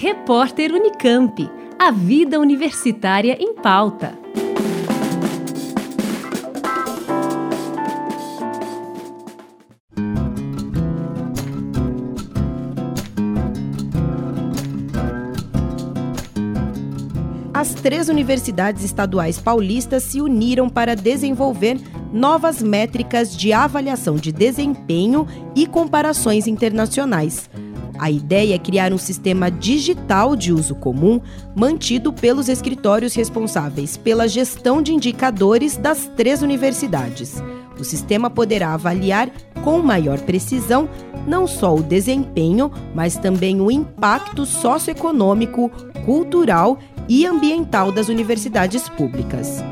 Repórter Unicamp. A vida universitária em pauta. As três universidades estaduais paulistas se uniram para desenvolver novas métricas de avaliação de desempenho e comparações internacionais. A ideia é criar um sistema digital de uso comum, mantido pelos escritórios responsáveis pela gestão de indicadores das três universidades. O sistema poderá avaliar com maior precisão não só o desempenho, mas também o impacto socioeconômico, cultural e ambiental das universidades públicas.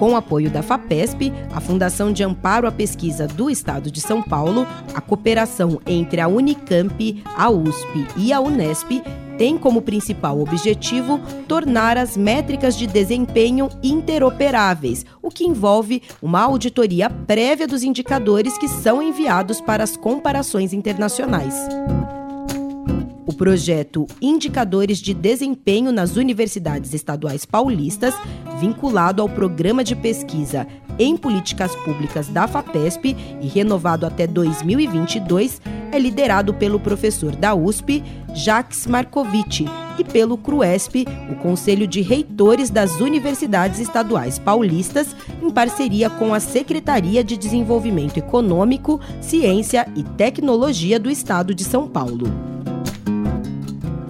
Com o apoio da FAPESP, a Fundação de Amparo à Pesquisa do Estado de São Paulo, a cooperação entre a Unicamp, a USP e a Unesp tem como principal objetivo tornar as métricas de desempenho interoperáveis, o que envolve uma auditoria prévia dos indicadores que são enviados para as comparações internacionais. Projeto Indicadores de Desempenho nas Universidades Estaduais Paulistas, vinculado ao Programa de Pesquisa em Políticas Públicas da FAPESP e renovado até 2022, é liderado pelo professor da USP, Jacques Markovic, e pelo CRUESP, o Conselho de Reitores das Universidades Estaduais Paulistas, em parceria com a Secretaria de Desenvolvimento Econômico, Ciência e Tecnologia do Estado de São Paulo.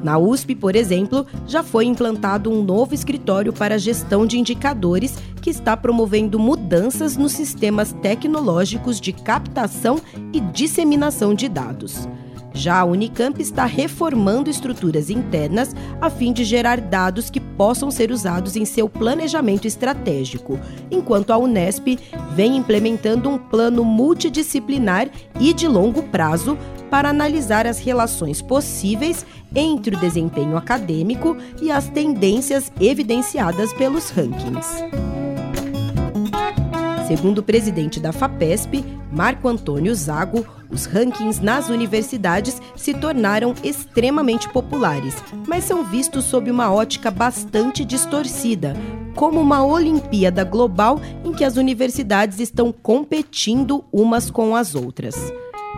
Na USP, por exemplo, já foi implantado um novo escritório para gestão de indicadores que está promovendo mudanças nos sistemas tecnológicos de captação e disseminação de dados. Já a Unicamp está reformando estruturas internas a fim de gerar dados que possam ser usados em seu planejamento estratégico, enquanto a Unesp vem implementando um plano multidisciplinar e de longo prazo para analisar as relações possíveis entre o desempenho acadêmico e as tendências evidenciadas pelos rankings. Segundo o presidente da FAPESP, Marco Antônio Zago, os rankings nas universidades se tornaram extremamente populares, mas são vistos sob uma ótica bastante distorcida, como uma Olimpíada global em que as universidades estão competindo umas com as outras.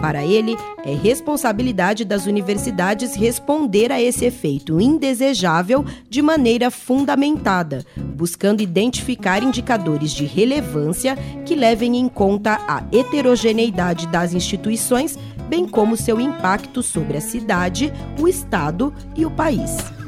Para ele, é responsabilidade das universidades responder a esse efeito indesejável de maneira fundamentada, buscando identificar indicadores de relevância que levem em conta a heterogeneidade das instituições, bem como seu impacto sobre a cidade, o Estado e o país.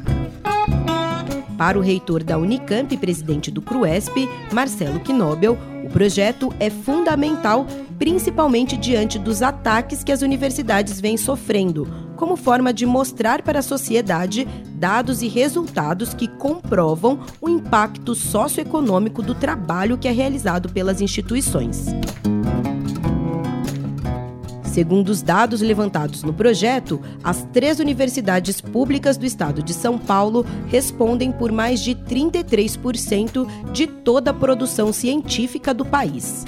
Para o reitor da Unicamp e presidente do CRUESP, Marcelo Knobel, o projeto é fundamental principalmente diante dos ataques que as universidades vêm sofrendo, como forma de mostrar para a sociedade dados e resultados que comprovam o impacto socioeconômico do trabalho que é realizado pelas instituições. Segundo os dados levantados no projeto, as três universidades públicas do estado de São Paulo respondem por mais de 33% de toda a produção científica do país.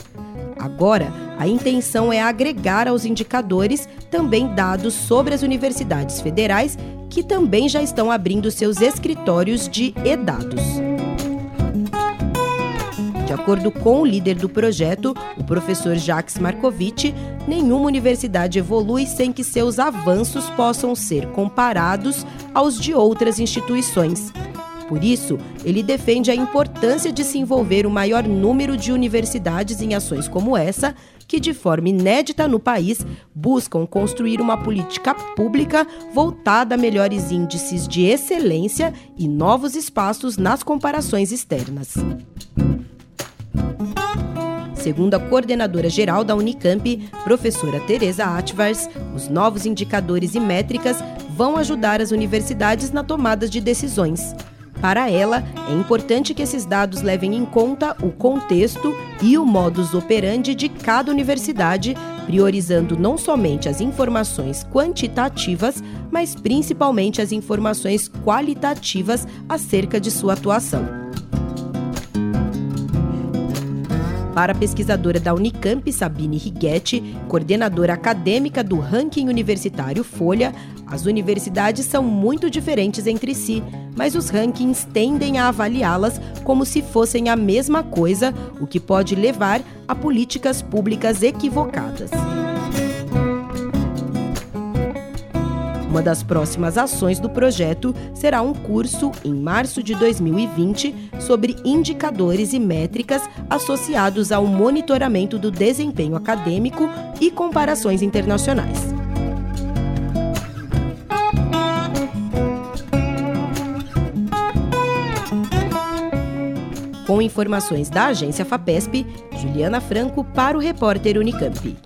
Agora, a intenção é agregar aos indicadores também dados sobre as universidades federais, que também já estão abrindo seus escritórios de e-dados. Acordo com o líder do projeto, o professor Jacques Markovic, nenhuma universidade evolui sem que seus avanços possam ser comparados aos de outras instituições. Por isso, ele defende a importância de se envolver o maior número de universidades em ações como essa, que, de forma inédita no país, buscam construir uma política pública voltada a melhores índices de excelência e novos espaços nas comparações externas. Segundo a coordenadora geral da Unicamp, professora Teresa Atvars, os novos indicadores e métricas vão ajudar as universidades na tomada de decisões. Para ela, é importante que esses dados levem em conta o contexto e o modus operandi de cada universidade, priorizando não somente as informações quantitativas, mas principalmente as informações qualitativas acerca de sua atuação. Para a pesquisadora da Unicamp, Sabine Righetti, coordenadora acadêmica do ranking universitário Folha, as universidades são muito diferentes entre si, mas os rankings tendem a avaliá-las como se fossem a mesma coisa, o que pode levar a políticas públicas equivocadas. Uma das próximas ações do projeto será um curso, em março de 2020, sobre indicadores e métricas associados ao monitoramento do desempenho acadêmico e comparações internacionais. Com informações da agência FAPESP, Juliana Franco para o repórter Unicamp.